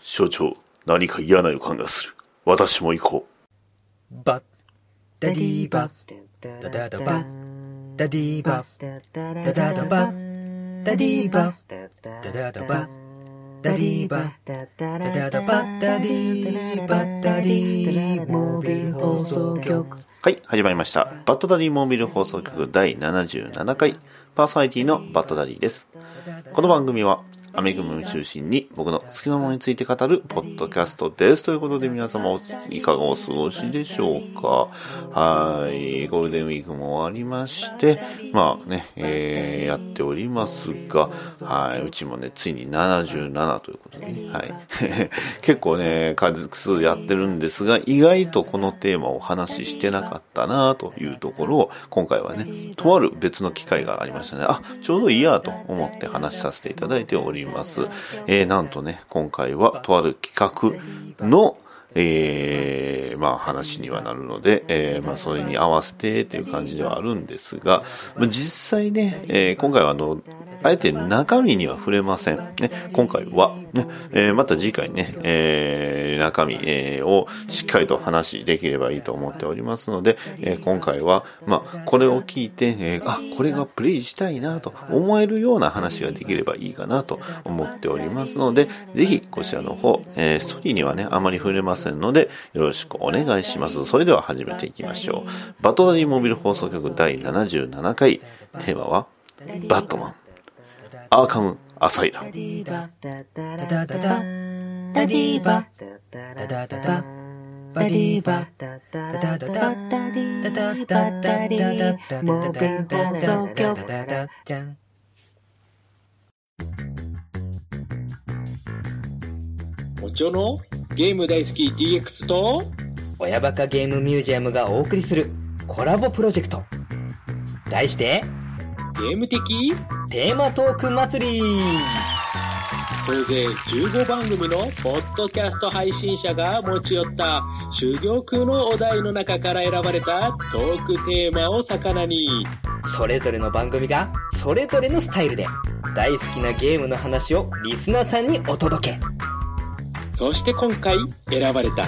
所長、何か嫌な予感がする。私も行こバッダディーバッダダダバダディーバッダダダバダディーバッダダダバダディーバッダダダバダディーバッダディーモービル放送局う。はい、始まりました。バッドダディモービル放送局第77回、パーソナリティのバッドダディです。この番組は、アメリカムを中心に僕の好きなものについて語るポッドキャストです。ということで皆様いかがお過ごしでしょうかはい、ゴールデンウィークも終わりまして、まあね、えー、やっておりますが、はい、うちもね、ついに77ということでね、はい。結構ね、数数やってるんですが、意外とこのテーマをお話ししてなかったなというところを、今回はね、とある別の機会がありましたね。あ、ちょうどいいやと思って話させていただいております。えー、なんとね、今回はとある企画の、えー、まあ話にはなるので、えー、まあそれに合わせてっていう感じではあるんですが、まあ実際ね、えー、今回はあの、あえて中身には触れません。ね、今回は、ね、えー、また次回ね、えー、中身、えー、をしっかりと話できればいいと思っておりますので、えー、今回は、まあ、これを聞いて、えー、あ、これがプレイしたいなと思えるような話ができればいいかなと思っておりますので、ぜひこちらの方、えー、ストーリーにはね、あまり触れませんせんので、よろしくお願いします。それでは始めていきましょう。バトナリーモビル放送局第77回、テーマは、バットマン、アーカム・アサイラム。ダディバダダダダバディダダダダディーバダデおちょの？ゲーム大好き DX と親バカゲームミュージアムがお送りするコラボプロジェクト。題してゲーム的テーマトーク祭り。総勢15番組のポッドキャスト配信者が持ち寄った修行空のお題の中から選ばれたトークテーマを魚に。それぞれの番組がそれぞれのスタイルで大好きなゲームの話をリスナーさんにお届けそして今回選ばれた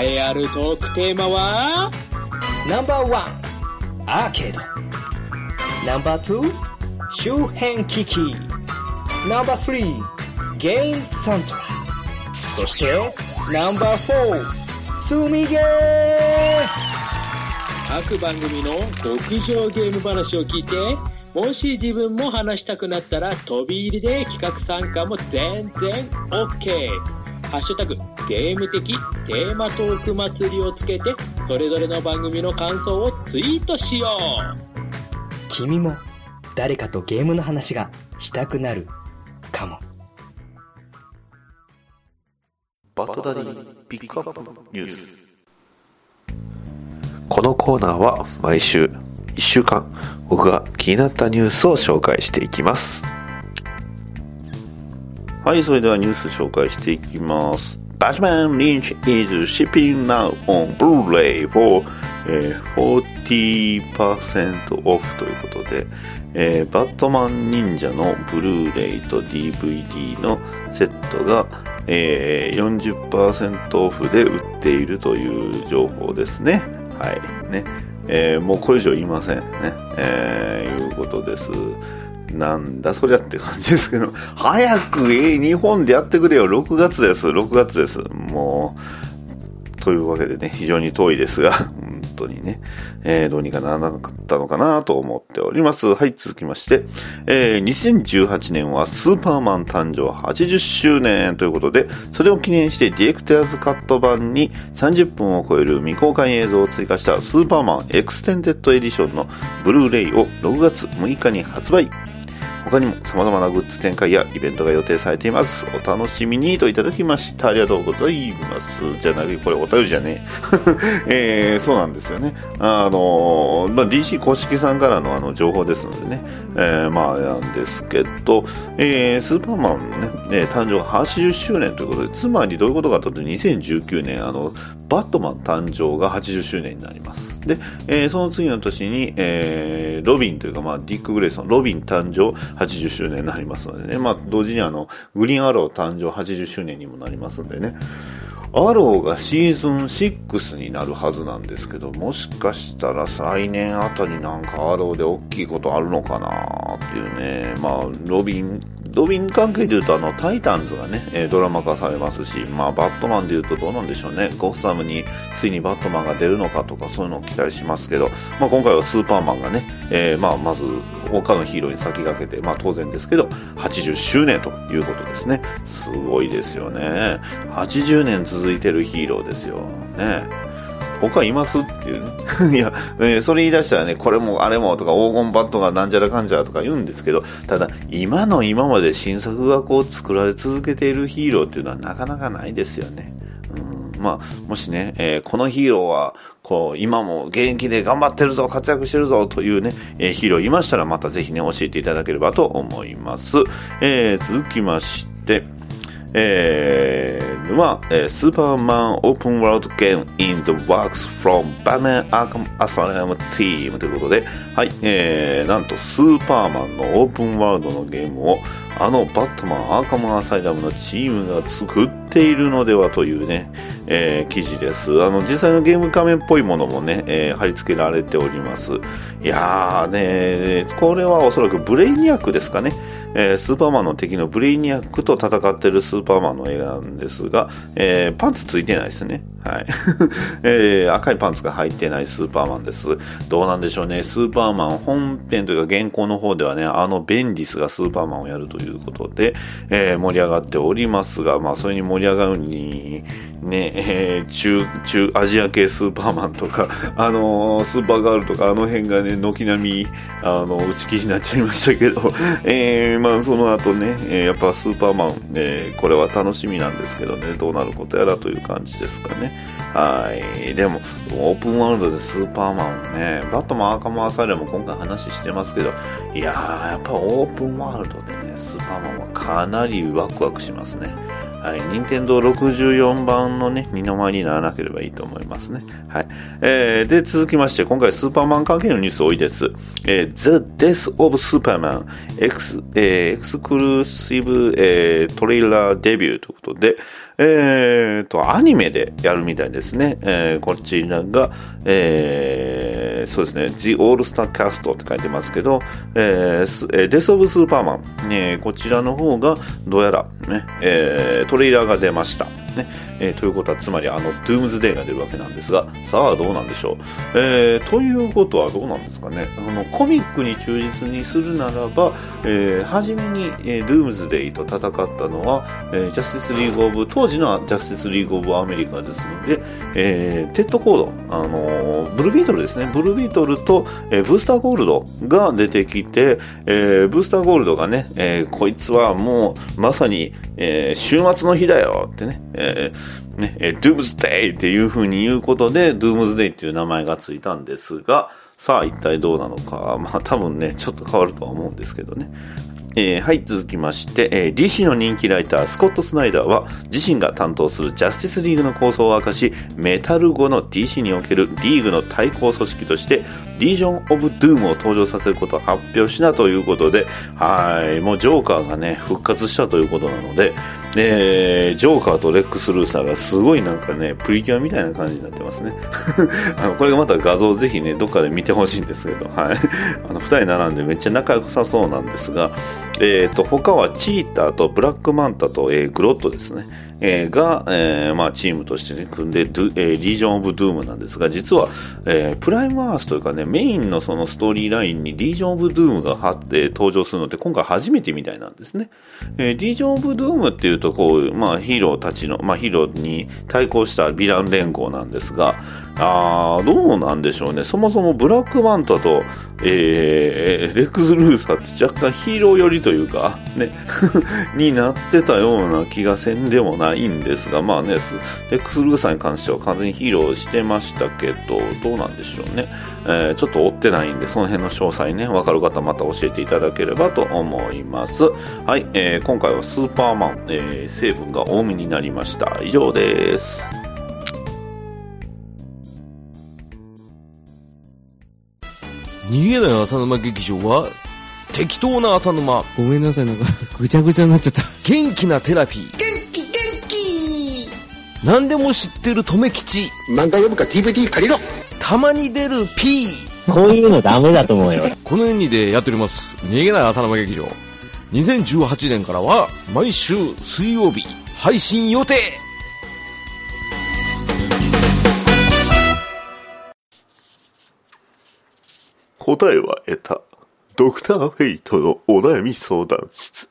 栄えあるトークテーマは？ナンバーワンアーケード。ナンバーツー周辺機器。ナンバースリーゲームサントラそしてナンバーフォー積みゲー。各番組の極上ゲーム話を聞いてもし自分も話したくなったら飛び入りで企画参加も全然 OK ハッシュタグゲーム的テーマトーク祭りをつけてそれぞれの番組の感想をツイートしよう。君も誰かとゲームの話がしたくなるかも。バッドダディピックアップニュース。このコーナーは毎週1週間僕が気になったニュースを紹介していきますはいそれではニュース紹介していきますバットマン・リンチ is shipping now on Blu-ray for、えー、40% off ということで、えー、バットマン忍者のブルーレイと DVD のセットが、えー、40%オフで売っているという情報ですね。はい。ね。えー、もうこれ以上言いませんね。えー、いうことです。なんだそりゃって感じですけど、早く、えー、日本でやってくれよ。6月です。6月です。もう、というわけでね、非常に遠いですが、本当にね、えー、どうにかならなかったのかなと思っております。はい、続きまして、えー、2018年はスーパーマン誕生80周年ということで、それを記念してディレクターズカット版に30分を超える未公開映像を追加したスーパーマンエクステンデッドエディションのブルーレイを6月6日に発売。他にも様々なグッズ展開やイベントが予定されています。お楽しみにといただきました。ありがとうございます。じゃなくて、これお便りじゃねえ。えー、そうなんですよね。あの、まあ、DC 公式さんからのあの情報ですのでね、えー、まあ、なんですけど、えー、スーパーマンね、ね誕生80周年ということで、つまりどういうことかというと、2019年、あの、バットマン誕生が80周年になります。で、えーその次の年に、えーロビンというか、まあ、ディック・グレイソン、ロビン誕生80周年になりますのでね、まあ、同時にあの、グリーンアロー誕生80周年にもなりますんでね、アローがシーズン6になるはずなんですけど、もしかしたら来年あたりなんかアローで大きいことあるのかなっていうね、まあ、ロビン、ロビン関係で言うとあの、タイタンズがね、ドラマ化されますし、まあ、バットマンで言うとどうなんでしょうね、ゴッサムについにバットマンが出るのかとかそういうのを期待しますけど、まあ、今回はスーパーマンがね、えーまあ、まず他のヒーローに先駆けて、まあ、当然ですけど、80周年ということですね。すごいですよね。80年続いてるヒーローですよ。ね。他います？っていうね。いや、えーそれ言い出したらね、これもあれもとか黄金バットがなんじゃらかんじゃらとか言うんですけど、ただ、今の今まで新作がこう作られ続けているヒーローっていうのはなかなかないですよね。うんまあ、もしね、えーこのヒーローは、こう、今も現役で頑張ってるぞ、活躍してるぞというね、えーヒーローいましたらまたぜひね、教えていただければと思います。えー続きまして、えー、は、えースーパーマンオープンワールドゲーム in the works from Batman Arkham Asylum Team ということで、はい、えー、なんとスーパーマンのオープンワールドのゲームをあのバットマンアーカムアサイラムのチームが作っているのではというね、えー記事です。あの、実際のゲーム画面っぽいものもね、えー貼り付けられております。いやーね、これはおそらくブレイニアックですかね。えースーパーマンの敵のブレイニアックと戦ってるスーパーマンの映画なんですが、えーパンツついてないですね。はい。えー赤いパンツが入ってないスーパーマンです。どうなんでしょうね。スーパーマン本編というか原稿の方ではね、あのベンディスがスーパーマンをやるということで、えー盛り上がっておりますが、まあそれに盛り上がるに、ね、えー中、中、アジア系スーパーマンとか、あのースーパーガールとか、あの辺がね、軒並み、あの、打ち切りになっちゃいましたけど、えー、まあその後ね、えーやっぱスーパーマン、えーこれは楽しみなんですけどね、どうなることやらという感じですかね。はい。でも、オープンワールドでスーパーマンね、バットマンアーカムアサレも今回話してますけど、いやー、やっぱオープンワールドでね、スーパーマンはかなりワクワクしますね。はい。任天堂64番のね、二の舞にならなければいいと思いますね。はい。えー、で、続きまして、今回スーパーマン関係のニュース多いです。えー、The Death of Superman エクス、えーエクスクルーシブ、えートレーラーデビューということで、えーと、アニメでやるみたいですね。えーこちらが、えーそうですね、The All Star Cast って書いてますけど、えーすえー、デス・オブ・スーパーマン、ね、こちらの方が、どうやら、ね、えートレーラーが出ました。ねえーということは、つまり、あの、ドゥームズデーが出るわけなんですが、さあ、どうなんでしょう。えーということはどうなんですかね。あの、コミックに忠実にするならば、えー初めに、えードゥームズデイと戦ったのは、えージャスティスリーグオブ、当時のジャスティスリーグオブアメリカですので、えーテッドコード、あのーブルービートルですね。ブルービートルと、えーブースターゴールドが出てきて、えーブースターゴールドがね、えーこいつはもう、まさに、えー終末の日だよってね、えーね、えードゥームズデイっていう風に言うことで、ドゥームズデイっていう名前がついたんですが、さあ一体どうなのか、まあ多分ね、ちょっと変わるとは思うんですけどね。えーはい、続きまして、えー DC の人気ライター、スコット・スナイダーは、自身が担当するジャスティスリーグの構想を明かし、メタル後の DC におけるリーグの対抗組織として、リージョン・オブ・ドゥームを登場させることを発表したということで、はい、もうジョーカーがね、復活したということなので、えージョーカーとレックス・ルーサーがすごいなんかね、プリキュアみたいな感じになってますね。あのこれがまた画像をぜひね、どっかで見てほしいんですけど、はい。あの、二人並んでめっちゃ仲良さそうなんですが、えっ、と、他はチーターとブラックマンタと、えーグロットですね。えーが、えーまあ、チームとしてね、組んで、えーリージョン・オブ・ドゥームなんですが、実は、えープライムアースというかね、メインのそのストーリーラインにリージョン・オブ・ドゥームがはって登場するのって今回初めてみたいなんですね。えーリージョン・オブ・ドゥームっていうと、こう、まあ、ヒーローたちの、まあ、ヒーローに対抗したヴィラン連合なんですが、あーどうなんでしょうね。そもそもブラックマンタと、えーレックス・ルーサーって若干ヒーロー寄りというか、ね、になってたような気がせんでもないんですが、まあね、レックス・ルーサーに関しては完全にヒーローしてましたけど、どうなんでしょうね。えーちょっと追ってないんで、その辺の詳細ね、わかる方また教えていただければと思います。はい、えー今回はスーパーマン、えー成分が多めになりました。以上です。逃げない浅沼劇場は適当な浅沼。ごめんなさい、なんか、ぐちゃぐちゃになっちゃった。元気なテラピー。元気元気。何でも知ってる留吉。漫画読むか DVD 借りろ。たまに出る P こういうのダメだと思うよ。この4人でやっております。逃げない浅沼劇場。2018年からは毎週水曜日配信予定答えは得た。ドクターフェイトのお悩み相談室。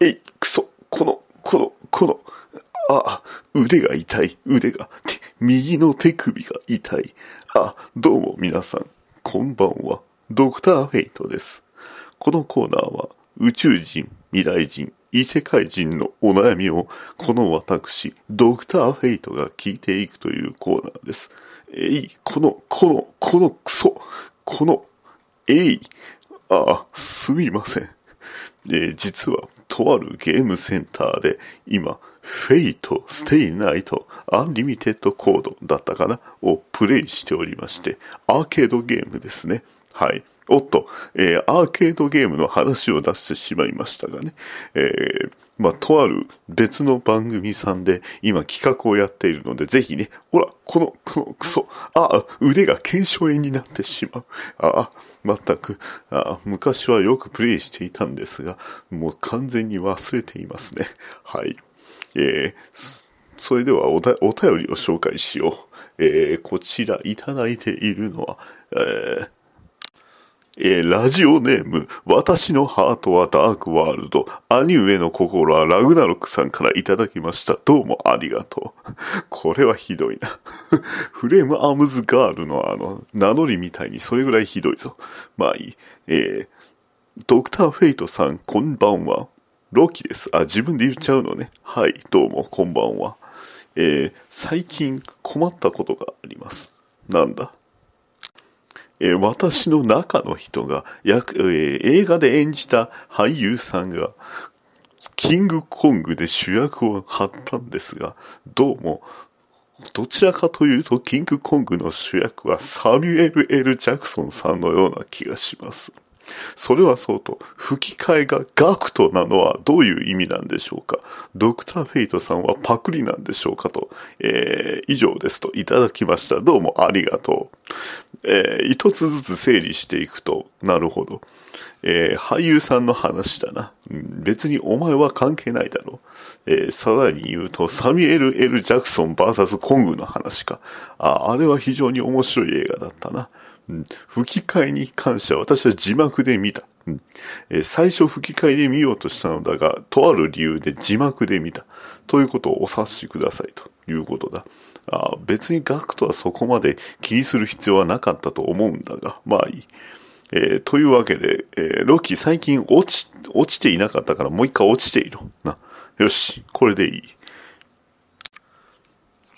えい、くそ、この、この、この、あ、腕が痛い、腕が、右の手首が痛い。あ、どうも皆さん、こんばんは。ドクターフェイトです。このコーナーは、宇宙人、未来人、異世界人のお悩みを、この私、ドクターフェイトが聞いていくというコーナーです。えい、この、この、このクソ、この、えい、ああ、すみません。え実は、とあるゲームセンターで、今、フェイト、ステイナイト、アンリミテッドコードだったかなをプレイしておりまして、アーケードゲームですね。はい。おっと、えーアーケードゲームの話を出してしまいましたがね。えーまあ、とある別の番組さんで今企画をやっているので、ぜひね、ほら、この、このクソ、あ、腕が腱鞘炎になってしまう。あ、全く、あ昔はよくプレイしていたんですが、もう完全に忘れていますね。はい。えーそれではおお便りを紹介しよう。えーこちらいただいているのは、えーえーラジオネーム、私のハートはダークワールド、兄上の心はラグナロクさんからいただきました。どうもありがとう。これはひどいな。フレームアームズガールのあの、名乗りみたいにそれぐらいひどいぞ。まあいい。えードクターフェイトさん、こんばんは。ロキです。あ、自分で言っちゃうのね。はい、どうも、こんばんは。えー最近困ったことがあります。なんだ？え私の中の人が、役え映画で演じた俳優さんが、キングコングで主役を張ったんですが、どうも、どちらかというと、キングコングの主役はサミュエル・ L・ ジャクソンさんのような気がします。それはそうと、吹き替えがガクトなのはどういう意味なんでしょうか？ドクターフェイトさんはパクリなんでしょうかと、えー以上ですといただきました。どうもありがとう。えー一つずつ整理していくと、なるほど。えー俳優さんの話だな。別にお前は関係ないだろう。えーさらに言うと、サミュエル・ L・ ジャクソン VS コングの話か。あ、あれは非常に面白い映画だったな。吹き替えに関しては私は字幕で見た。うんえ最初吹き替えで見ようとしたのだが、とある理由で字幕で見た。ということをお察しくださいということだ。あ別にガクトはそこまで気にする必要はなかったと思うんだが、まあいい。えーというわけで、えーロキ最近落ち、落ちていなかったからもう一回落ちている。な。よし、これでいい。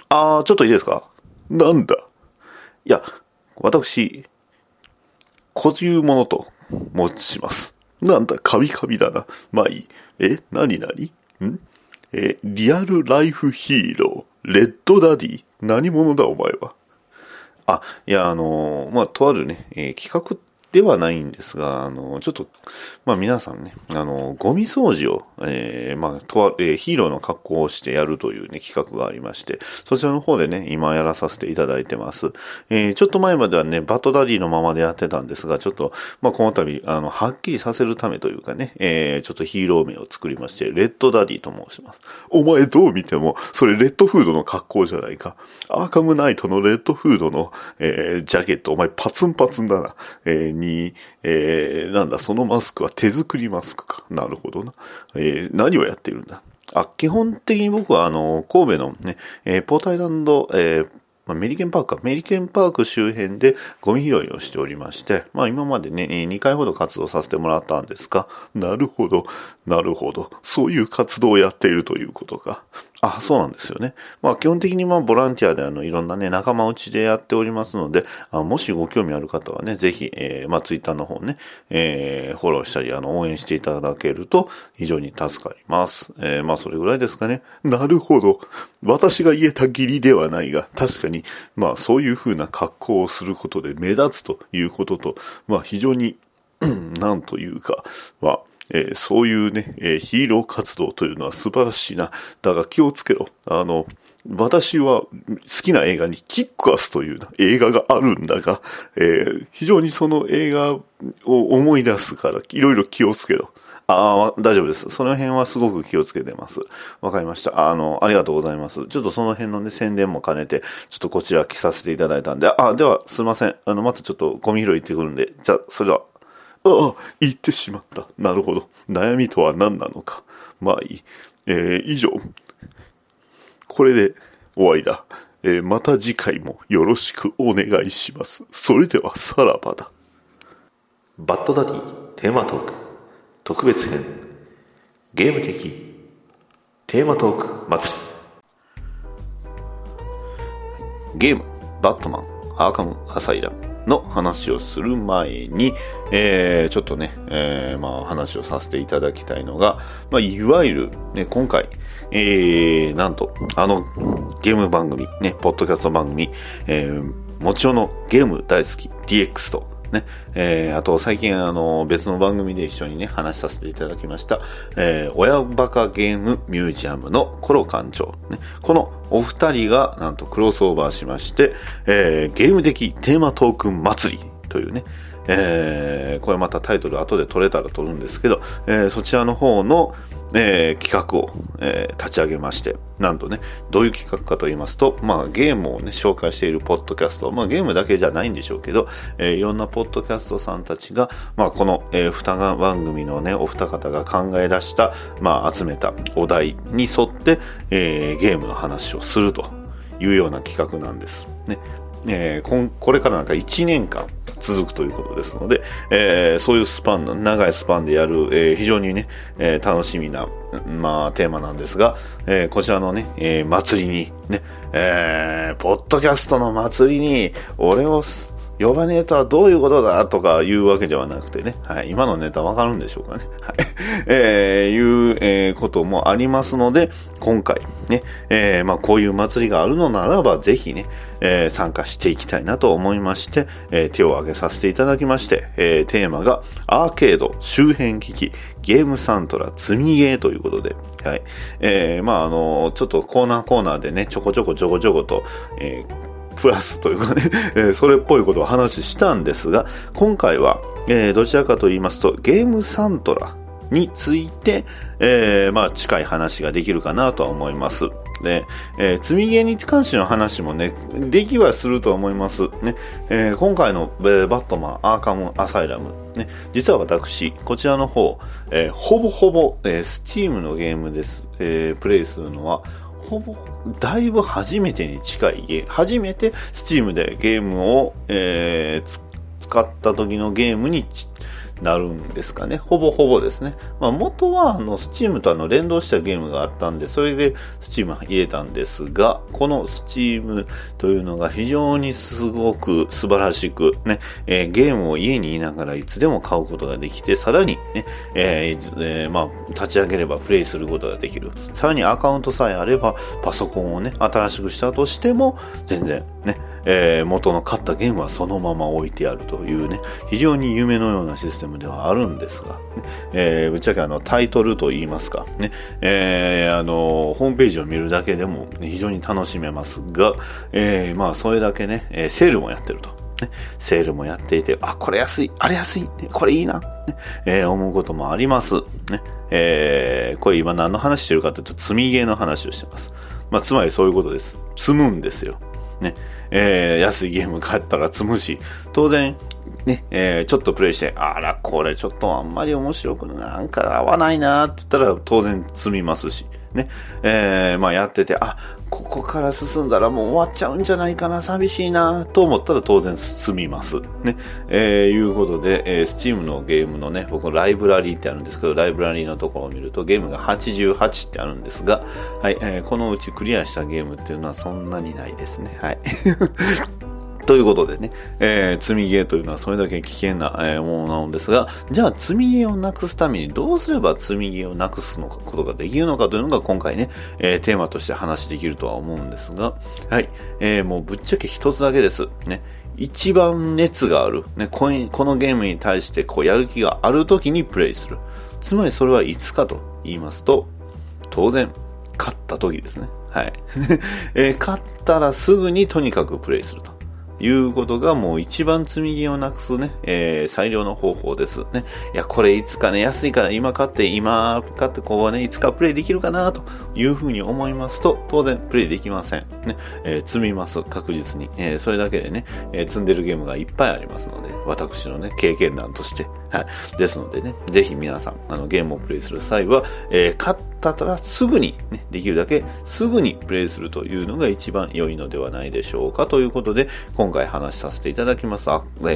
あー、ちょっといいですか？なんだ？いや、私、こういうものと申します。なんだ、カビカビだな。まあいい。え、なになにん？え、リアルライフヒーロー、レッドダディ。何者だお前は？あ、いや、あのまあ、とあるね、えー企画ではないんですが、あのちょっと、まあ、皆さんね、あのゴミ掃除を、えーまあ、とあ、えーヒーローの格好をしてやるというね、企画がありまして、そちらの方でね、今やらさせていただいてます。えーちょっと前まではね、バッドダディのままでやってたんですが、ちょっと、まあ、この度、あの、はっきりさせるためというかね、えーちょっとヒーロー名を作りまして、レッドダディと申します。お前どう見ても、それレッドフードの格好じゃないか。アーカムナイトのレッドフードの、えージャケット、お前パツンパツンだな。えーに、えーなんだ、そのマスクは手作りマスクか。なるほどな。えー何をやっているんだ？あ、基本的に僕はあの、神戸のね、えーポートアイランド、えーまメリケンパークか。メリケンパーク周辺でゴミ拾いをしておりまして、まあ今までね、2回ほど活動させてもらったんですが、なるほど、なるほど。そういう活動をやっているということか。あ、そうなんですよね。まあ基本的にまあボランティアであのいろんなね仲間内でやっておりますので、あもしご興味ある方はね、ぜひ、えー、まあツイッターの方ね、えー、フォローしたりあの応援していただけると非常に助かります。えー、まあそれぐらいですかね。なるほど。私が言えた義理ではないが、確かにまあそういう風な格好をすることで目立つということと、まあ非常に、なんというか、は、えーそういうね、えーヒーロー活動というのは素晴らしいな。だが気をつけろ。あの、私は好きな映画にキックアスという映画があるんだが、えー非常にその映画を思い出すから、いろいろ気をつけろ。ああ、大丈夫です。その辺はすごく気をつけてます。わかりました。あの、ありがとうございます。ちょっとその辺のね、宣伝も兼ねて、ちょっとこちら来させていただいたんで、あ、では、すいません。あの、またちょっとゴミ拾い行ってくるんで、じゃあ、それでは、ああ、言ってしまった。なるほど。悩みとは何なのか。まあいい。えー以上。これで終わりだ。えーまた次回もよろしくお願いします。それではさらばだ。バッドダディテーマトーク特別編ゲーム的テーマトーク祭りゲームバットマンアーカムアサイラムの話をする前に、えー、ちょっとね、えー、まあ話をさせていただきたいのが、まあいわゆるね、今回、えー、なんと、あのゲーム番組、ね、ポッドキャスト番組、えー、もちろんのゲーム大好き DX と、ね、えー、あと最近あの別の番組で一緒にね、話させていただきました、えー、親バカゲームミュージアムのコロ館長、ね、このお二人がなんとクロスオーバーしまして、えー、ゲーム的テーマトークン祭りというね、えー、これまたタイトル後で取れたら取るんですけど、えー、そちらの方の、えー企画を、えー立ち上げまして、なんとね、どういう企画かと言いますと、まあゲームをね、紹介しているポッドキャスト、まあゲームだけじゃないんでしょうけど、えーいろんなポッドキャストさんたちが、まあこの、えー、二番組のね、お二方が考え出した、まあ集めたお題に沿って、えーゲームの話をするというような企画なんです。ね。えーここれからなんか1年間続くということですので、えーそういうスパンの、長いスパンでやる、えー非常にね、えー楽しみな、まあ、テーマなんですが、えこちらのね、え祭りに、ね、えーポッドキャストの祭りに、俺を呼ばねえとはどういうことだとか言うわけではなくてね、はい、今のネタわかるんでしょうかね、はい、えーいう、えーこともありますので、今回ね、えーまあこういう祭りがあるのならば、ぜひね、えー参加していきたいなと思いまして、えー手を挙げさせていただきまして、えーテーマがアーケード周辺機器ゲームサントラ積みゲーということで、はい。えーまああのちょっとコーナーコーナーでね、ちょこちょこちょこちょこと、えープラスというかね、えーそれっぽいことを話したんですが、今回は、えーどちらかと言いますと、ゲームサントラについて、えーまあ近い話ができるかなとは思います。で、えー積みゲーに関しての話もね、できはすると思います。ね、えー今回の、えーバットマンアーカムアサイラム、ね、実は私、こちらの方、えーほぼほぼ、えー、スチームのゲームです、えープレイするのは、ほぼ、だいぶ初めてに近いゲーム、初めて Steam でゲームを、えー使った時のゲームにちなるんですかね。ほぼほぼですね。まあ元はあの Steam とあの連動したゲームがあったんで、それで Steam 入れたんですが、この Steam というのが非常にすごく素晴らしくね、えーゲームを家にいながらいつでも買うことができて、さらにね、えーえーまあ立ち上げればプレイすることができる。さらにアカウントさえあれば、パソコンをね、新しくしたとしても、全然ね、えー元の買ったゲームはそのまま置いてあるというね、非常に夢のようなシステムではあるんですが、ねえーぶっちゃけあのタイトルといいますか、ね、えーあの、ホームページを見るだけでも、ね非常に楽しめますが、えーまあそれだけね、えーセールもやってると。ね、セールもやっていて、あ、これ安い、あれ安い、これいいな、ねえー思うこともあります。ねえーこれ今何の話してるかというと、積みゲーの話をしてます。まあ、つまりそういうことです。積むんですよ。ね。えー安いゲーム買ったら積むし、当然、ね、えーちょっとプレイして、あら、これちょっとあんまり面白くなんか合わないなって言ったら当然積みますし、ね、えー、まあやってて、あ、ここから進んだらもう終わっちゃうんじゃないかな、寂しいな、と思ったら当然進みます。ね、えー、いうことで、えー、Steam のゲームのね、僕のライブラリーってあるんですけど、ライブラリーのところを見るとゲームが88ってあるんですが、はい、えー、このうちクリアしたゲームっていうのはそんなにないですね。はい。ということでね、えー、積みゲーというのはそれだけ危険な、えー、ものなのですが、じゃあ積みゲーをなくすためにどうすれば積みゲーをなくすのか、ことができるのかというのが今回ね、えー、テーマとして話できるとは思うんですが、はい、えー、もうぶっちゃけ一つだけです。ね。一番熱がある。ね、このゲームに対してこうやる気がある時にプレイする。つまりそれはいつかと言いますと、当然、勝った時ですね。はい。えー、勝ったらすぐにとにかくプレイすると。いうことがもう一番積み木をなくすね、えー、最良の方法ですね。いや、これいつかね、安いから今買って、今買ってこうね、いつかプレイできるかなというふうに思いますと、当然プレイできません。ね、えー、積みます、確実に。えー、それだけでね、えー、積んでるゲームがいっぱいありますので、私のね、経験談として。はい。ですのでね、ぜひ皆さん、あの、ゲームをプレイする際は、えー、買ったらすぐに、ね、できるだけすぐにプレイするというのが一番良いのではないでしょうか。ということで、今回話しさせていただきます、え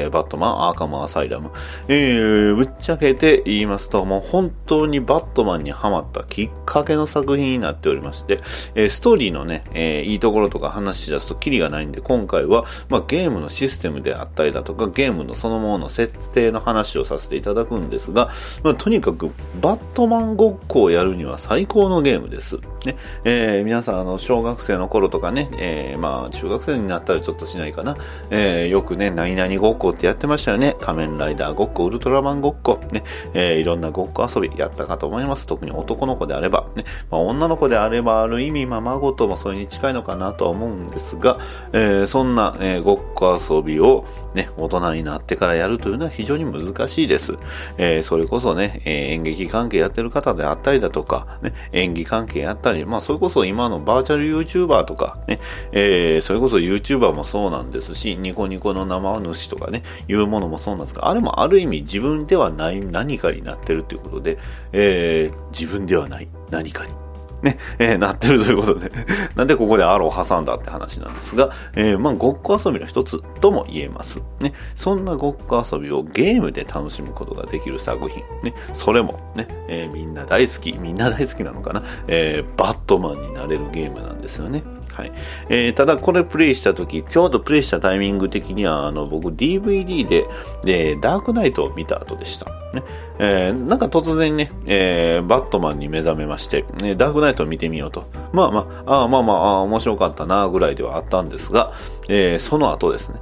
ー、バットマン、アーカムアサイラム。えー、ぶっちゃけて言いますと、もう本当にバットマンにハマったきっかけの作品になっておりまして、えー、ストーリーのね、えー、いいところとか話し出すとキリがないんで、今回は、まあ、ゲームのシステムであったりだとか、ゲームのそのものの設定の話をさせてせていただくんですが、まあ、とにかくバットマンごっこをやるには最高のゲームです。ねえー、皆さんあの小学生の頃とかね、えー、まあ中学生になったらちょっとしないかな、えー、よくね、何々ごっこってやってましたよね。仮面ライダーごっこ、ウルトラマンごっこ、ね、えー、いろんなごっこ遊びやったかと思います。特に男の子であれば、ね、まあ、女の子であればある意味、まあ、孫ともそれに近いのかなとは思うんですが、えー、そんな、えー、ごっこ遊びをね、大人になってからやるというのは非常に難しいです。です。えー、それこそね、えー、演劇関係やってる方であったりだとか、ね、演技関係やったり、まあ、それこそ今のバーチャル YouTuber とか、ね、えー、それこそ YouTuber もそうなんですし、ニコニコの生主とかね、いうものもそうなんですが、あれもある意味自分ではない何かになってるということで、えー、自分ではない何かに。ね、えー、なってるということで なんでここでアロを挟んだって話なんですが、えー、まあ、ごっこ遊びの一つとも言えます。ね、そんなごっこ遊びをゲームで楽しむことができる作品。ね、それもね、えー、みんな大好き、みんな大好きなのかな、えー、バットマンになれるゲームなんですよね。はい。えー、ただこれプレイした時、ちょうどプレイしたタイミング的には、あの、僕 DVD で、で、ダークナイトを見た後でした。ね。えー、なんか突然ね、えー、バットマンに目覚めまして、ね、ダークナイトを見てみようと。まあまあ、あまあまあ、面白かったな、ぐらいではあったんですが、えー、その後ですね、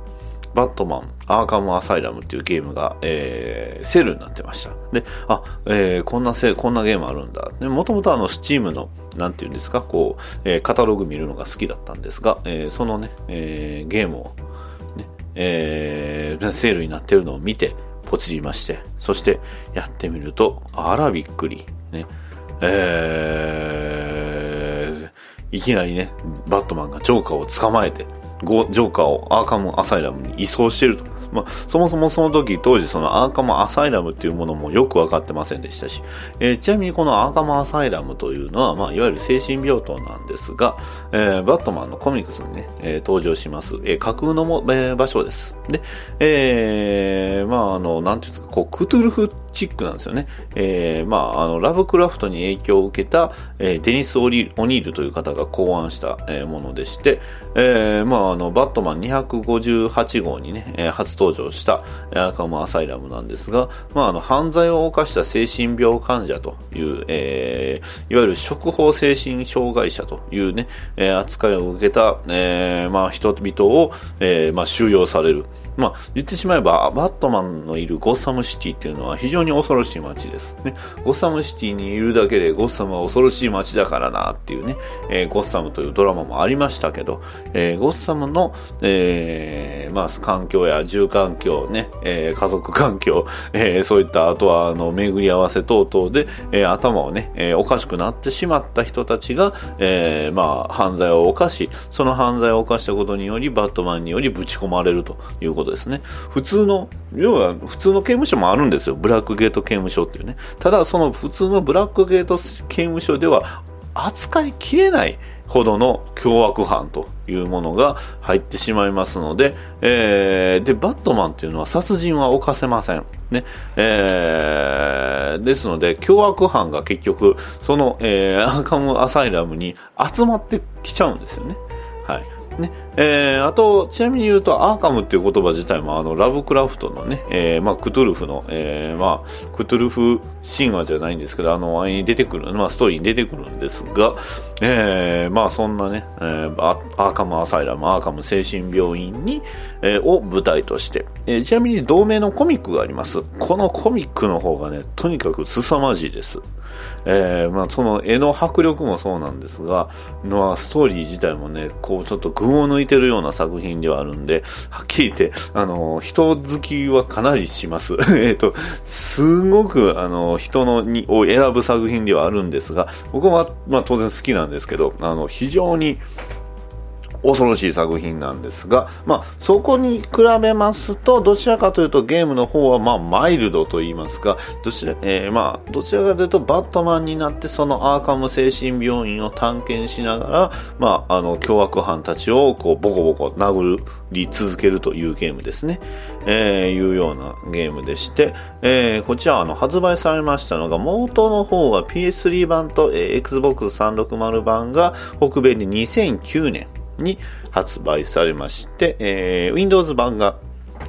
バットマン、アーカムアサイラムっていうゲームが、えー、セールになってました。で、あ、えー、こんなセこんなゲームあるんだ。で、もともとあの、スチームの、なんていうんですか、こう、えー、カタログ見るのが好きだったんですが、えー、そのね、えー、ゲームを、ね、えー、セールになってるのを見て、ポチりまして、そしてやってみると、あらびっくり、ね、えー、いきなりね、バットマンがジョーカーを捕まえて、ジョーカーをアーカムアサイラムに移送してると。まあ、そもそもその時、当時そのアーカムアサイラムっていうものもよく分かってませんでしたし、えー、ちなみにこのアーカムアサイラムというのは、まあ、いわゆる精神病棟なんですが、えー、バットマンのコミックスにね、えー、登場します、え架空のも、え場所です。で、えまあ、あの、なんていうんですか、こう、クトゥルフチックなんですよね。えー、まあ、あの、ラブクラフトに影響を受けた、えー、デニス・オニールという方が考案した、えー、ものでして、えー、まあ、あの、バットマン258号にね、えー、初登場した、アーカム・アサイラムなんですが、まあ、あの、犯罪を犯した精神病患者という、えー、いわゆる触法精神障害者というね、えー、扱いを受けた、えー、まあ、人々を、えー、まあ、収容される。まあ、言ってしまえば、バットマンのいるゴッサムシティっていうのは非常に恐ろしい街です。ね、ゴッサムシティにいるだけでゴッサムは恐ろしい街だからなっていうね、えー、ゴッサムというドラマもありましたけど、えー、ゴッサムの、えー、まあ、環境や住環境ね、えー、家族環境、えー、そういったあとは、あの、巡り合わせ等々で、えー、頭をね、えー、おかしくなってしまった人たちが、えー、まあ、犯罪を犯し、その犯罪を犯したことにより、バットマンによりぶち込まれるということですね。普通の、要は普通の刑務所もあるんですよ。ブラックゲート刑務所っていうね。ただその普通のブラックゲート刑務所では扱いきれないほどの凶悪犯というものが入ってしまいますので、えー、で、バットマンっていうのは殺人は犯せません。ね。えー、ですので、凶悪犯が結局、その、えー、アーカムアサイラムに集まってきちゃうんですよね。ねえー、あと、ちなみに言うと、アーカムっていう言葉自体も、あの、ラブクラフトのね、えー、まあ、クトゥルフの、えー、まあ、クトゥルフ神話じゃないんですけど、あの、あに出てくる、まあ、ストーリーに出てくるんですが、えー、まあ、そんなね、えー、アーカムアサイラム、アーカム精神病院に、えー、を舞台として、えー、ちなみに同名のコミックがあります。このコミックの方がね、とにかく凄まじいです。えー、まあ、その絵の迫力もそうなんですが、のストーリー自体もね、こうちょっと群を抜いてるような作品ではあるんで、はっきり言って、あの、人好きはかなりします。えっと、すごく、あの、人のにを選ぶ作品ではあるんですが、僕は、まあ当然好きなんですけど、あの、非常に、恐ろしい作品なんですが、まあ、そこに比べますと、どちらかというとゲームの方は、まあ、マイルドと言いますか、どちら、えー、まあ、どちらかというと、バットマンになって、そのアーカム精神病院を探検しながら、まあ、あの、凶悪犯たちを、こう、ボコボコ殴り続けるというゲームですね。えー、いうようなゲームでして、えー、こちら、あの、発売されましたのが、元の方は PS3 版と、えー、Xbox 360版が北米で2009年、に発売されまして、えー、Windows 版が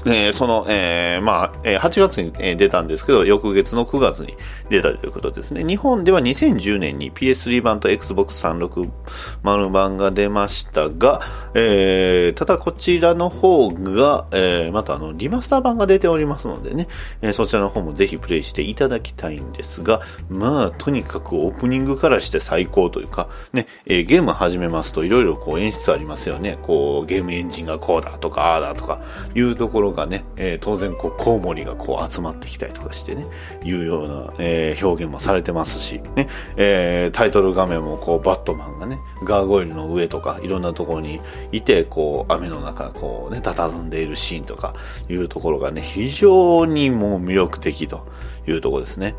えー、その、えー、まあ、えー、8月に、出たんですけど、翌月の9月に出たということですね。日本では2010年に PS3 版と Xbox 360版が出ましたが、えー、ただこちらの方が、えー、またあの、リマスター版が出ておりますのでね、えー、そちらの方もぜひプレイしていただきたいんですが、まあ、とにかくオープニングからして最高というか、ね、えー、ゲーム始めますといろいろこう演出ありますよね。こう、ゲームエンジンがこうだとか、ああだとか、いうところがね、えー、当然こうコウモリがこう集まってきたりとかしてね、いうような、えー、表現もされてますし、ね、えー、タイトル画面もこうバットマンがね、ガーゴイルの上とかいろんなところにいて、こう雨の中こうね、佇んでいるシーンとかいうところがね、非常にもう魅力的というところですね。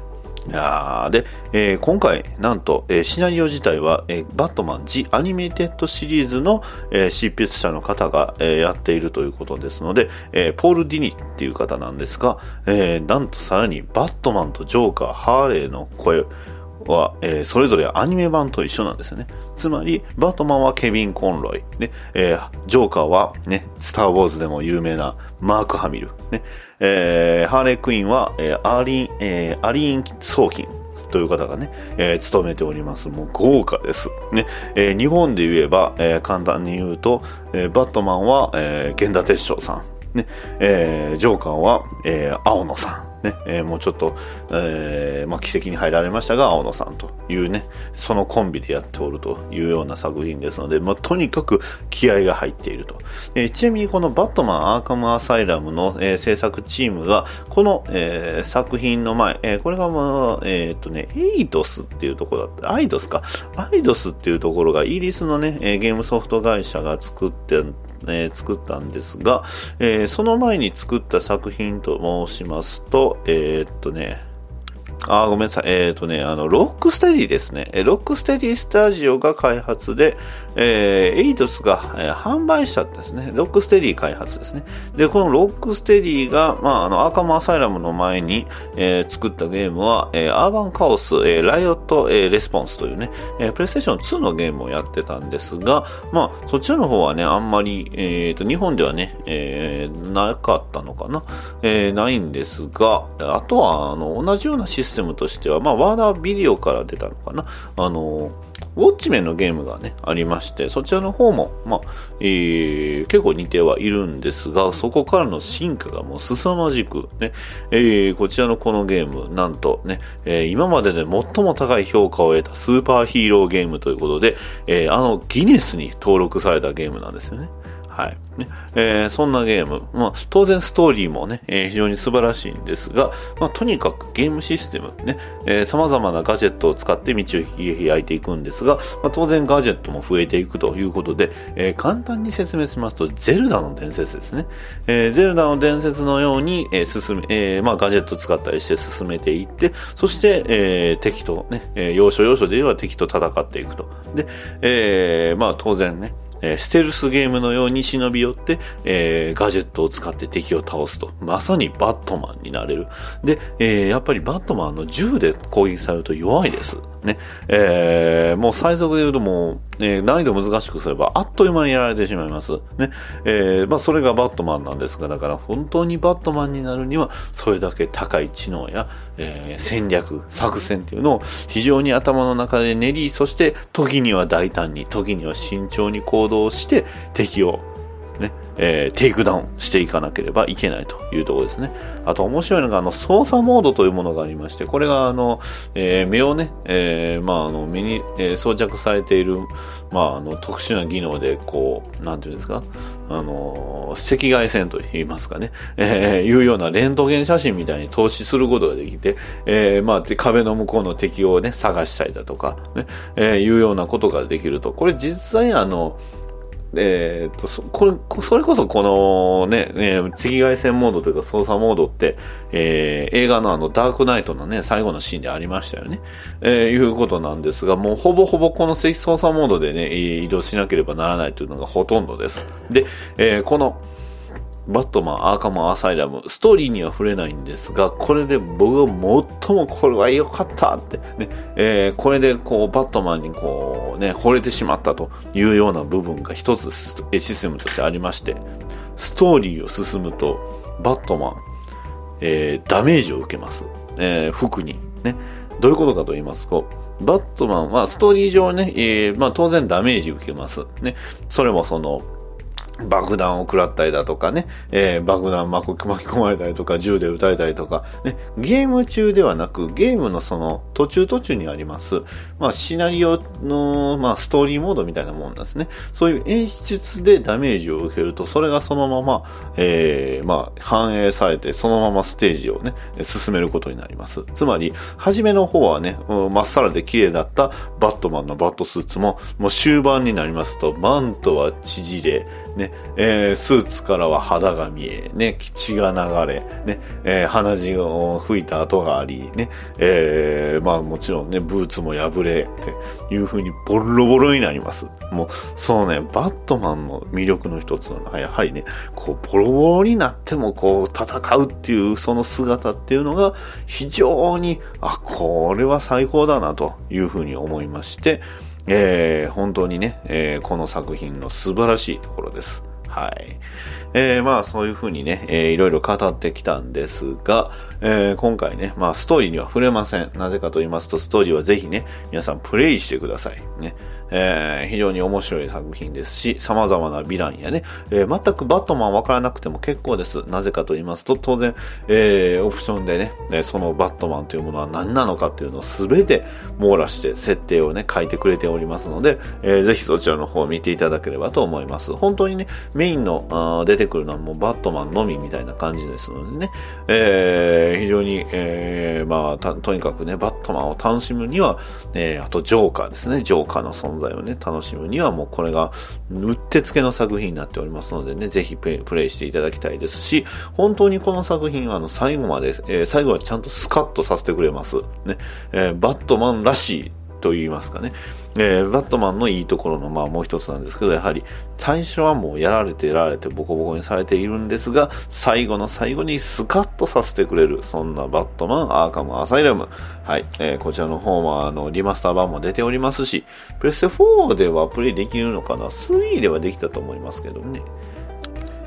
あで、えー、今回、なんと、えー、シナリオ自体は、えー、バットマン・ジ・アニメテッドシリーズの、えー、執筆者の方が、えー、やっているということですので、えー、ポール・ディニっていう方なんですが、えー、なんとさらにバットマンとジョーカー、ハーレーの声は、えー、それぞれアニメ版と一緒なんですよね。つまり、バットマンはケビン・コンロイ、ねえー、ジョーカーは、ね、スター・ウォーズでも有名なマーク・ハミル、ねえー、ハーレー・クイーンは、えー、アーリン、えー、アリーン・ソーキンという方がね、えー、務めております。もう豪華です。ね、えー、日本で言えば、えー、簡単に言うと、えー、バットマンは、えー、源田鉄章さん、ね、えー、ジョーカーは、えー、青野さん、ね、えー、もうちょっと、えー、まあ、奇跡に入られましたが、青野さんというね、そのコンビでやっておるというような作品ですので、まあ、とにかく気合が入っていると。えー、ちなみにこのバットマンアーカムアサイラムの、えー、制作チームが、この、えー、作品の前、えー、これがまあ、えー、っとね、エイドスっていうところだった、アイドスか。アイドスっていうところがイギリスのね、ゲームソフト会社が作ってえー、作ったんですが、えー、その前に作った作品と申しますと、えー、っとね、あ、ごめんなさい。えっ、とね、あの、ロックステディですね。ロックステディスタジオが開発で、えー、エイドスが、えー、販売したんですね。ロックステディ開発ですね。で、このロックステディが、まあ、あの、アーカムアサイラムの前に、えー、作ったゲームは、えー、アーバンカオス、えー、ライオット、えー、レスポンスというね、えー、プレイステーション2のゲームをやってたんですが、まあ、そちらの方はね、あんまり、え、ー、と、日本ではね、えー、なかったのかな、えー、ないんですが、あとは、あの、同じようなシステムとしては、まあ、ワーナービデオから出たのかな、あの、ウォッチメンのゲームがね、ありまして、そちらの方も、まあ、えー、結構似てはいるんですが、そこからの進化がもう凄まじく、ね、えー、こちらのこのゲーム、なんとね、えー、今までで最も高い評価を得たスーパーヒーローゲームということで、えー、あの、ギネスに登録されたゲームなんですよね。はい。ねえーそんなゲーム。まあ、当然ストーリーもね、えー非常に素晴らしいんですが、まあ、とにかくゲームシステムね、えー様々なガジェットを使って道を開いていくんですが、まあ、当然ガジェットも増えていくということで、えー簡単に説明しますと、ゼルダの伝説ですね。えーゼルダの伝説のように、えー進め、えーまあ、ガジェット使ったりして進めていって、そして、えー敵とね、えー要所要所で言えば敵と戦っていくと。で、えーまあ当然ね、えーステルスゲームのように忍び寄って、えーガジェットを使って敵を倒すと。まさにバットマンになれる。で、えーやっぱりバットマンの銃で攻撃されると弱いです。ね。えーもう最速で言うともう、えー難易度難しくすればあっという間にやられてしまいます。ね。えーまあそれがバットマンなんですが、だから本当にバットマンになるには、それだけ高い知能や、えー戦略、作戦っていうのを非常に頭の中で練り、そして時には大胆に、時には慎重に行動して敵を、えーテイクダウンしていかなければいけないというところですね。あと面白いのが、あの、操作モードというものがありまして、これが、あの、えー目をね、えーまあ、あの、目に、えー装着されている、まあ、あの、特殊な技能で、こう、なんていうんですか、あの、赤外線と言いますかね、えーいうようなレントゲン写真みたいに投資することができて、えーまあ、壁の向こうの敵をね、探したりだとか、ね、えーいうようなことができると。これ実際あの、えー、とそこれそれこそこのね、えー赤外線モードというか操作モードって、えー映画のあのダークナイトのね、最後のシーンでありましたよね。えーいうことなんですが、もうほぼほぼこの操作モードでね、移動しなければならないというのがほとんどです。で、えーこの、バットマン、アーカム、アサイラム、ストーリーには触れないんですが、これで僕が最もこれは良かったって、ね、えーこれでこう、バットマンにこう、ね、惚れてしまったというような部分が一つシスシステムとしてありまして、ストーリーを進むと、バットマン、えーダメージを受けます。えー服に。ね。どういうことかと言いますと、バットマンはストーリー上ね、えーまあ当然ダメージ受けます。ね。それもその、爆弾を食らったりだとかね、えー爆弾巻き込まれたりとか、銃で撃たれたりとか、ね、ゲーム中ではなく、ゲームのその途中途中にあります、まあシナリオの、まあストーリーモードみたいなもんですね。そういう演出でダメージを受けると、それがそのまま、えーまあ反映されて、そのままステージをね、進めることになります。つまり、初めの方はね、まっさらで綺麗だったバットマンのバットスーツも、もう終盤になりますと、マントは縮れ、ね、えースーツからは肌が見え、ね、血が流れ、ね、えー鼻血を吹いた跡があり、ね、えーまあもちろんね、ブーツも破れ、っていう風にボロボロになります。もう、そのね、バットマンの魅力の一つは、やはりね、こう、ボロボロになってもこう、戦うっていう、その姿っていうのが、非常に、あ、これは最高だな、という風に思いまして、えー本当にね、えーこの作品の素晴らしいところです。はい。えーまあそういうふうにね、えーいろいろ語ってきたんですが、えー今回ね、まあストーリーには触れません。なぜかと言いますと、ストーリーはぜひね、皆さんプレイしてください。ね。えー非常に面白い作品ですし、様々なヴィランやね、えー全くバットマンわからなくても結構です。なぜかと言いますと、当然、えーオプションでね、えーそのバットマンというものは何なのかっていうのを全て網羅して設定をね、書いてくれておりますので、えーぜひそちらの方を見ていただければと思います。本当にね、メインのあ出てくるのはもうバットマンのみみたいな感じですのでね、えー非常に、えーまあ、とにかくね、バットマンを楽しむには、えーあとジョーカーですね、ジョーカーの存在をね、楽しむにはもうこれが、うってつけの作品になっておりますのでね、ぜひプレイプレイしていただきたいですし、本当にこの作品はあの、最後まで、えー最後はちゃんとスカッとさせてくれます。ね、えーバットマンらしいと言いますかね。えーバットマンのいいところの、まあもう一つなんですけど、やはり、最初はもうやられてやられてボコボコにされているんですが、最後の最後にスカッとさせてくれる、そんなバットマン、アーカム、アサイラム。はい、えーこちらの方は、あの、リマスター版も出ておりますし、プレステ4ではプレイできるのかな ?3 ではできたと思いますけどね。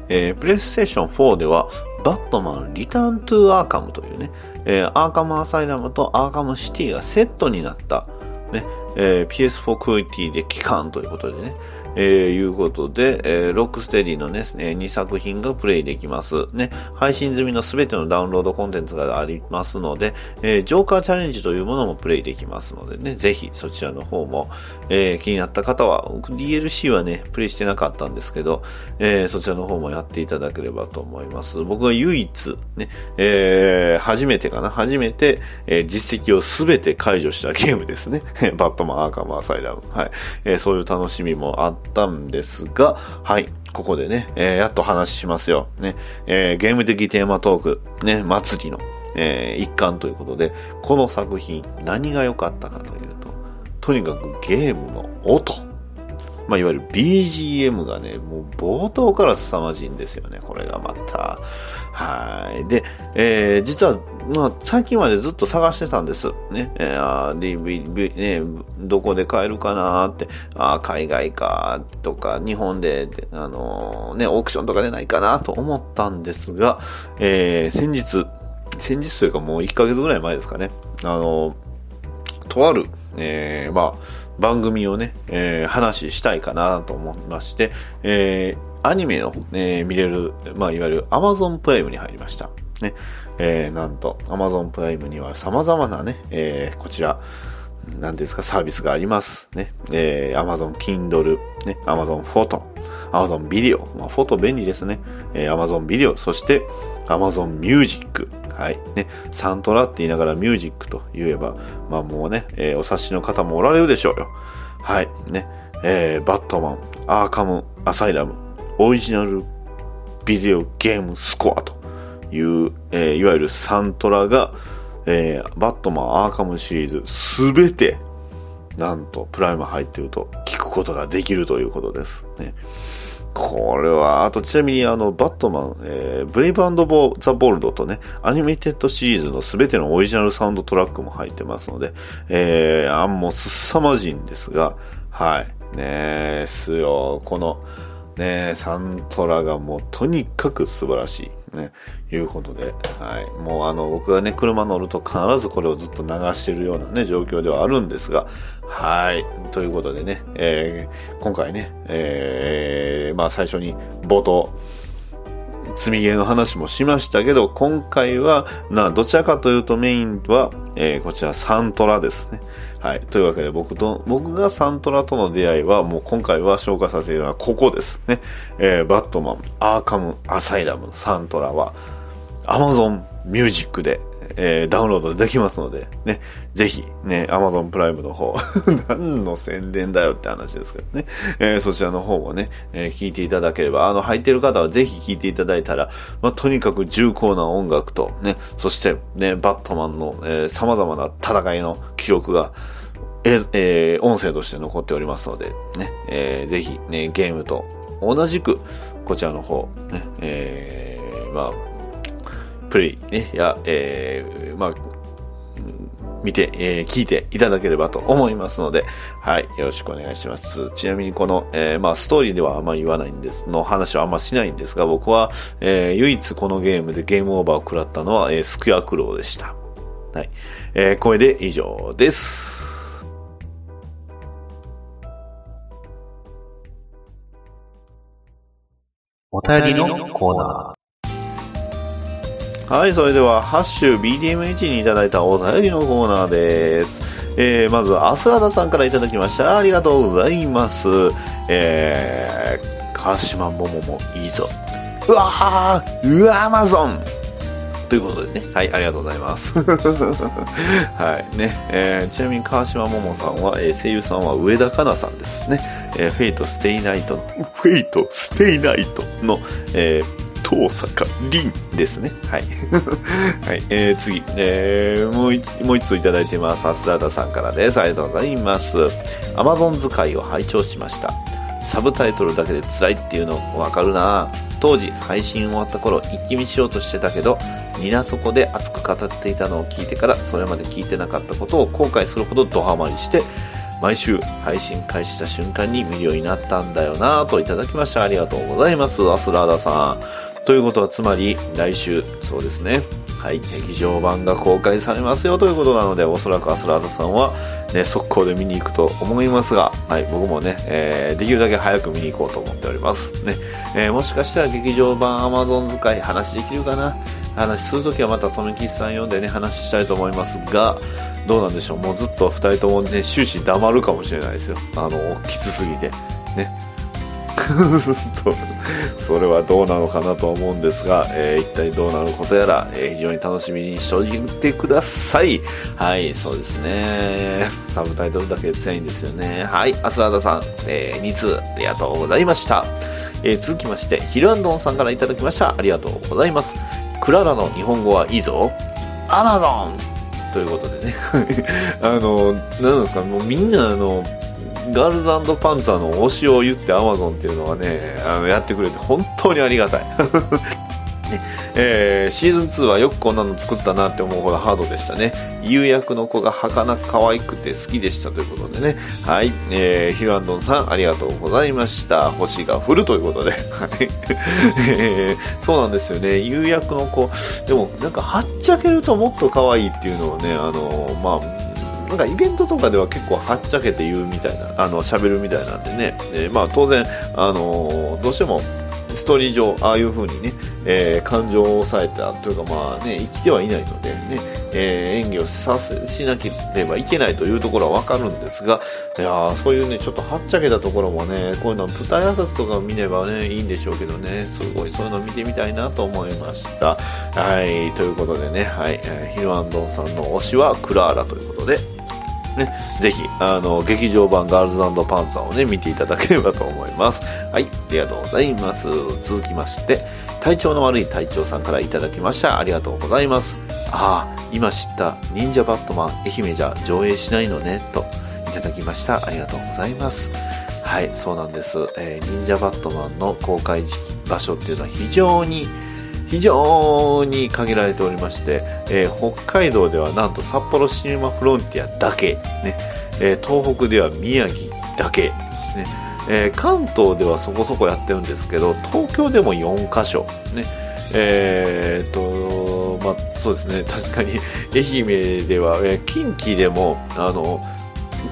えープレイステーション4では、バットマンリターントゥーアーカムというね、えーアーカムアサイラムとアーカムシティがセットになった、ね、えー PS4 クオリティで帰還ということでね、えーいうことで、えーロックステディのね、え2作品がプレイできます。ね、配信済みのすべてのダウンロードコンテンツがありますので、えージョーカーチャレンジというものもプレイできますのでね、ぜひそちらの方も、えー気になった方は、DLC はね、プレイしてなかったんですけど、えーそちらの方もやっていただければと思います。僕が唯一、ね、えー初めてかな、初めて、えー実績をすべて解除したゲームですね。バットマンアーカムアサイラム。はい。えーそういう楽しみもあってたんですが、はい。ここでね、えーやっと話しますよ。ね、えーゲーム的テーマトーク、ね、祭りの、えー一環ということで、この作品、何が良かったかというと、とにかくゲームの音。まあ、いわゆる BGM がね、もう冒頭から凄まじいんですよね、これがまた。はい。で、えー実は、まあ、最近までずっと探してたんです。ね。えー DVD、ね、どこで買えるかなって、あ海外か、とか、日本で、あのーね、オークションとかでないかなと思ったんですが、えー先日、先日というかもう1ヶ月ぐらい前ですかね、あのーとある、えーまあ、番組をね、えー話したいかなと思いまして、えーアニメの、えー見れる、まあ、いわゆる Amazon プライムに入りました。ね。えーなんと、Amazon プライムには様々なね、えーこちら、なんていうんですか、サービスがあります。ね。えー、Amazon Kindle、ね、Amazon フォト、Amazon ビデオ、まあ、フォト便利ですね。えー、Amazon ビデオ、そして Amazon Music。はい。ね、サントラって言いながらミュージックと言えば、まあもうね、えーお察しの方もおられるでしょうよ。はい。ね、えー、バットマン、アーカム、アサイラム、オリジナルビデオゲームスコアという、えーいわゆるサントラが、えーバットマンアーカムシリーズすべて、なんとプライム入ってると聞くことができるということです。ね。これは、あとちなみにあの、バットマン、えーブレイブボーザ・ボールドとね、アニメテッドシリーズのすべてのオリジナルサウンドトラックも入ってますので、えー、あんもすさまじいんですが、はい。ねえ、すよ、この、ねサントラがもうとにかく素晴らしい。ね、いうことで、はい。もうあの、僕がね、車乗ると必ずこれをずっと流してるようなね、状況ではあるんですが、はい。ということでね、えー今回ね、えーまあ最初に冒頭、積みゲーの話もしましたけど、今回は、な、どちらかというとメインは、えーこちらサントラですね。はい。というわけで僕と、僕がサントラとの出会いは、もう今回は紹介させていただくのはここですね。えーバットマン、アーカム、アサイラムサントラは、アマゾンミュージックで、えーダウンロードできますので、ね、ぜひ、ね、Amazon プライムの方、何の宣伝だよって話ですけどね、えーそちらの方もね、えー聞いていただければ、あの、入ってる方はぜひ聞いていただいたら、まあ、とにかく重厚な音楽と、ね、そして、ね、バットマンの、えー様々な戦いの記録が、ええー音声として残っておりますので、ね、えーぜひ、ね、ゲームと同じく、こちらの方、ね、えーまあ、プレイ、ね、や、えーまあ、見て、えー聞いていただければと思いますので、はい、よろしくお願いします。ちなみにこの、えーまあ、ストーリーではあまり言わないんです、の話はあんましないんですが、僕は、えー唯一このゲームでゲームオーバーを食らったのは、えースクエアクローでした。はい。えーこれで以上です。お便りのコーナーはい、それでは、ハッシュ BDMH にいただいたお便りのコーナーです。えー、まずは、アスラダさんからいただきました。ありがとうございます。えー、川島もももいいぞ。うわーうわアマゾンということでね。はい、ありがとうございます。はい、ね。えー、ちなみに川島ももさんは、えー声優さんは植田佳奈さんですね。えーフェイトステイナイト、フェイトステイナイトの、えー、遠坂凛ですね。はい。はい、えー、次、えー、もう一、もう一ついただいてます。アスラダさんからです。ありがとうございます。アマゾン使いを拝聴しました。サブタイトルだけで辛いっていうのわかるな当時配信終わった頃一気見しようとしてたけどニナそこで熱く語っていたのを聞いてからそれまで聞いてなかったことを後悔するほどドハマりして毎週配信開始した瞬間に見るようになったんだよなといただきましたありがとうございますアスラーダさんということはつまり来週、そうですね。はい、劇場版が公開されますよということなので、おそらくアスラーダさんは、ね、速攻で見に行くと思いますが、はい、僕もね、えーできるだけ早く見に行こうと思っております。ね、えーもしかしたら劇場版アマゾン使い話できるかな？話するときはまた、とめきちさん読んでね、話したいと思いますが、どうなんでしょう。もうずっと二人ともね、終始黙るかもしれないですよ。あの、きつすぎて。ね。と それはどうなのかなと思うんですが、えー一体どうなることやら、えー非常に楽しみにしておいてください。はい、そうですね。サブタイトルだけ強いんですよね。はい、アスラーダさん、えー2通ありがとうございました。えー続きまして、ヒルアンドンさんからいただきました。ありがとうございます。クララの日本語はいいぞ。アマゾンということでね。あの、なんですか、もうみんなあの、ガールズパンツァーの推しを言ってアマゾンっていうのはね、あのやってくれて本当にありがたい。ねえーシーズン2はよくこんなの作ったなって思うほどハードでしたね。釉薬の子が儚く可愛くて好きでしたということでね。はい。えーヒルアンドンさんありがとうございました。星が降るということで。はい。え ーそうなんですよね。釉薬の子。でもなんかはっちゃけるともっと可愛いっていうのをね、あのまあ、なんかイベントとかでは結構はっちゃけて言うみたいな、あの、喋るみたいなんでね、えーまあ当然、あのーどうしても、ストーリー上、ああいう風にね、えー感情を抑えたというかまあね、生きてはいないのでね、えー演技をさせ、しなければいけないというところはわかるんですが、いやそういうね、ちょっとはっちゃけたところもね、こういうの舞台挨拶とか見ればね、いいんでしょうけどね、すごいそういうの見てみたいなと思いました。はい、ということでね、はい、えーヒルアンドンさんの推しはクラーラということで、ね、ぜひ、あの、劇場版ガールズパンツァーをね、見ていただければと思います。はい、ありがとうございます。続きまして、体調の悪い隊長さんからいただきました。ありがとうございます。ああ、今知った忍者バットマン愛媛じゃ上映しないのね、といただきました。ありがとうございます。はい、そうなんです。えー忍者バットマンの公開時期、場所っていうのは非常に非常に限られておりまして、えー北海道ではなんと札幌シネマフロンティアだけ、ねえー東北では宮城だけ、ね。えー関東ではそこそこやってるんですけど東京でも4カ所、ねえーっとまあ、そうですね。確かに愛媛では、え近畿でもあの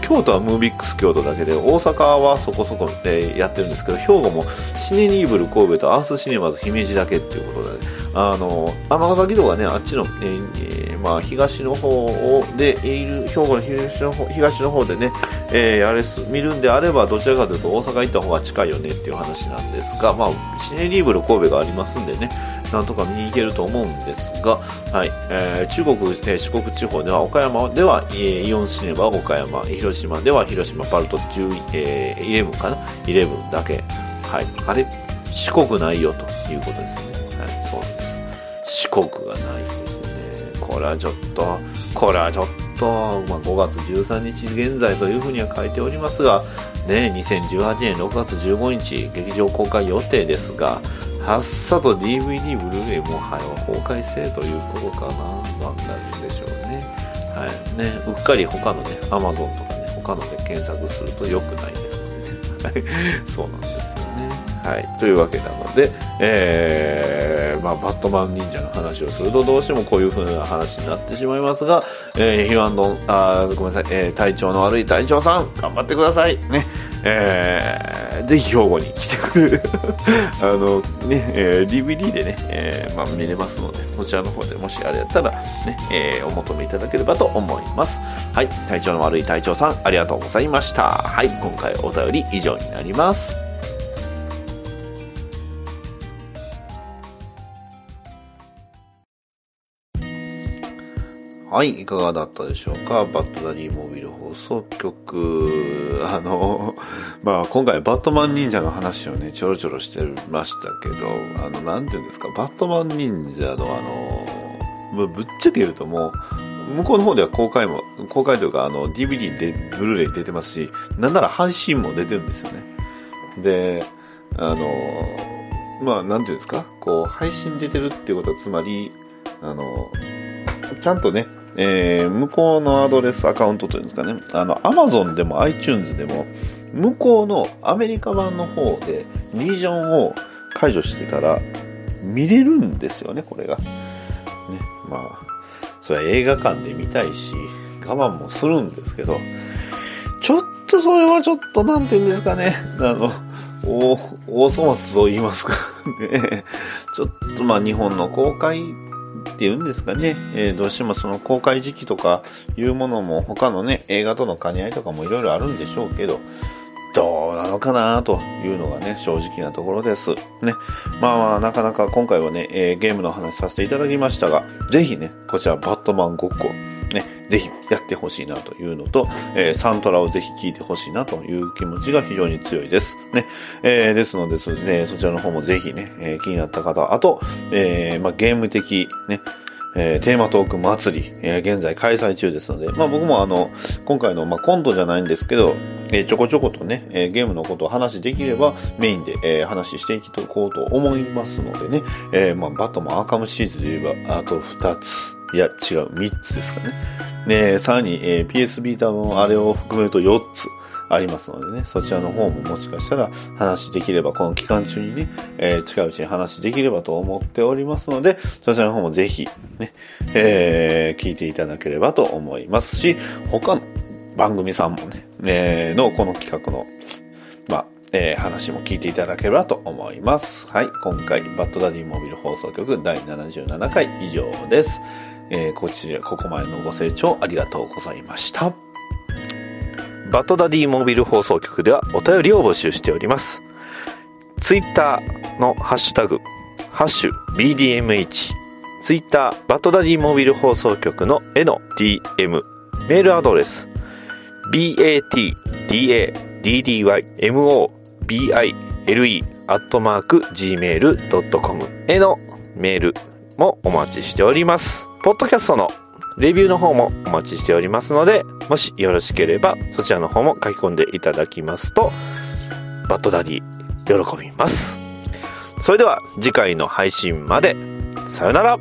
京都はムービックス京都だけで大阪はそこそこでやってるんですけど兵庫もシネニーブル神戸とアースシネマズ姫路だけっていうことで、ね、あの尼崎とかねあっちの、えーまあ、東の方をでいる兵庫の東の方東の方でね、えーあれ見るんであればどちらかというと大阪行った方が近いよねっていう話なんですが、まあ、シネニーブル神戸がありますんでねなんとか見に行けると思うんですが、はいえー中国、えー四国地方では岡山では、イオンシネマ岡山広島では広島パルト10、えー、11かな？11だけ、はい、あれ四国ないよということですね、はい、そうです。四国がないですね。これはちょっとこれはちょっと、まあ、5月13日現在というふうには書いておりますが、ね、2018年6月15日劇場公開予定ですがはっさと DVD、ブルーレイも早う公開せということかな、なんなんでしょうね。はい。ね、うっかり他のね、Amazon とかね、他ので検索すると良くないですのでね。はい。そうなんですよね。はい。というわけなので、えー、まあ、バットマン忍者の話をするとどうしてもこういう風な話になってしまいますが、えー、ヒュアンドン、あごめんなさい、えー、体調の悪い隊長さん、頑張ってください。ね。えー、ぜひ兵庫に来てくれる。あの、ね、えー DVD でね、えーまあ、見れますので、こちらの方でもしあれやったら、ね、えーお求めいただければと思います。はい。体調の悪い隊長さん、ありがとうございました。はい。今回お便り以上になります。はい、いかがだったでしょうか？バッドダディモービル放送局。あの、まあ今回バットマン忍者の話をね、ちょろちょろしてましたけど、あの、なんていうんですか、バットマン忍者のあの、ぶっちゃけ言うともう、向こうの方では公開も、公開というか、あの、DVD で、ブルーレイ出てますし、なんなら配信も出てるんですよね。で、あの、まあ、なんていうんですか、こう、配信出てるっていうことは、つまり、あの、ちゃんとね、えー向こうのアドレスアカウントというんですかね、あの、Amazon でも iTunes でも、向こうのアメリカ版の方でリージョンを解除してたら、見れるんですよね、これが。ね、まあ、それは映画館で見たいし、我慢もするんですけど、ちょっとそれはちょっと、なんて言うんですかね、あの、大、大粗末と言いますか。ね、ちょっとまあ日本の公開ていうんですかね、えーどうしてもその公開時期とかいうものも他のね、映画との兼ね合いとかもいろいろあるんでしょうけど、どうなのかなというのがね、正直なところです。ね。まあまあ、なかなか今回はね、えーゲームの話させていただきましたが、ぜひね、こちらバットマンごっこ、ぜひやってほしいなというのと、えーサントラをぜひ聴いてほしいなという気持ちが非常に強いです。ね。えーですので、そね、そちらの方もぜひね、えー気になった方、あと、えーまあ、ゲーム的、ね、えーテーマトーク祭り、えー現在開催中ですので、まあ僕もあの、今回の、まあコントじゃないんですけど、えーちょこちょことね、えーゲームのことを話できればメインで、えー話していこうと思いますのでね、えーまあバットマンアーカムシーズで言えば、あと2つ、いや違う、3つですかね。で、さらに、えー PS ビータのあれを含めると4つ。ありますのでね、そちらの方ももしかしたら話できれば、この期間中にね、えー近いうちに話できればと思っておりますので、そちらの方もぜひ、ね、えー聞いていただければと思いますし、他の番組さんもね、えーのこの企画の、まあ、えー話も聞いていただければと思います。はい、今回、バッドダディモビル放送局第77回以上です。えーこちら、ここまでのご清聴ありがとうございました。バッドダディモビル放送局ではお便りを募集しております。ツイッターのハッシュタグ、ハッシュ BDMH、ツイッターバッドダディモビル放送局のへの DM、メールアドレス、batdaddymobile アットマーク gmail.com へのメールもお待ちしております。ポッドキャストのレビューの方もお待ちしておりますので、もしよろしければそちらの方も書き込んでいただきますと、バッドダディ喜びます。それでは次回の配信まで、さよなら